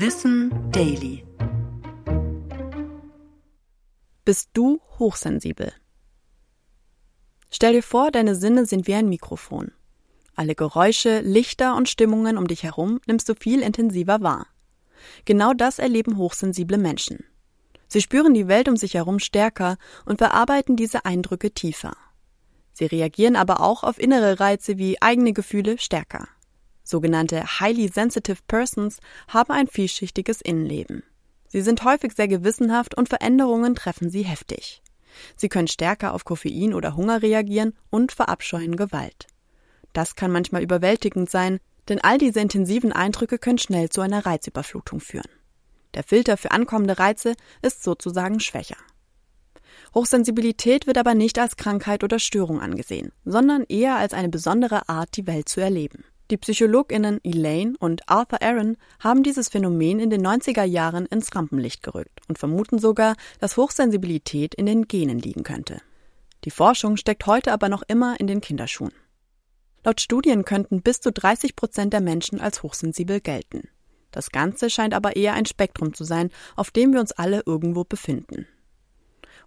Wissen Daily. Bist du hochsensibel? Stell dir vor, deine Sinne sind wie ein Mikrofon. Alle Geräusche, Lichter und Stimmungen um dich herum nimmst du viel intensiver wahr. Genau das erleben hochsensible Menschen. Sie spüren die Welt um sich herum stärker und verarbeiten diese Eindrücke tiefer. Sie reagieren aber auch auf innere Reize wie eigene Gefühle stärker. Sogenannte highly sensitive persons haben ein vielschichtiges Innenleben. Sie sind häufig sehr gewissenhaft und Veränderungen treffen sie heftig. Sie können stärker auf Koffein oder Hunger reagieren und verabscheuen Gewalt. Das kann manchmal überwältigend sein, denn all diese intensiven Eindrücke können schnell zu einer Reizüberflutung führen. Der Filter für ankommende Reize ist sozusagen schwächer. Hochsensibilität wird aber nicht als Krankheit oder Störung angesehen, sondern eher als eine besondere Art, die Welt zu erleben. Die PsychologInnen Elaine und Arthur Aaron haben dieses Phänomen in den 90er Jahren ins Rampenlicht gerückt und vermuten sogar, dass Hochsensibilität in den Genen liegen könnte. Die Forschung steckt heute aber noch immer in den Kinderschuhen. Laut Studien könnten bis zu 30 Prozent der Menschen als hochsensibel gelten. Das Ganze scheint aber eher ein Spektrum zu sein, auf dem wir uns alle irgendwo befinden.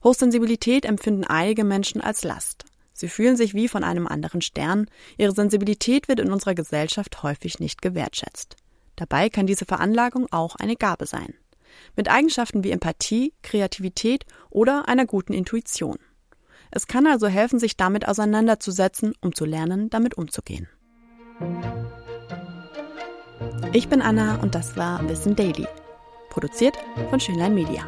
Hochsensibilität empfinden einige Menschen als Last, Sie fühlen sich wie von einem anderen Stern, ihre Sensibilität wird in unserer Gesellschaft häufig nicht gewertschätzt. Dabei kann diese Veranlagung auch eine Gabe sein. Mit Eigenschaften wie Empathie, Kreativität oder einer guten Intuition. Es kann also helfen, sich damit auseinanderzusetzen, um zu lernen, damit umzugehen. Ich bin Anna und das war Wissen Daily. Produziert von Schönlein Media.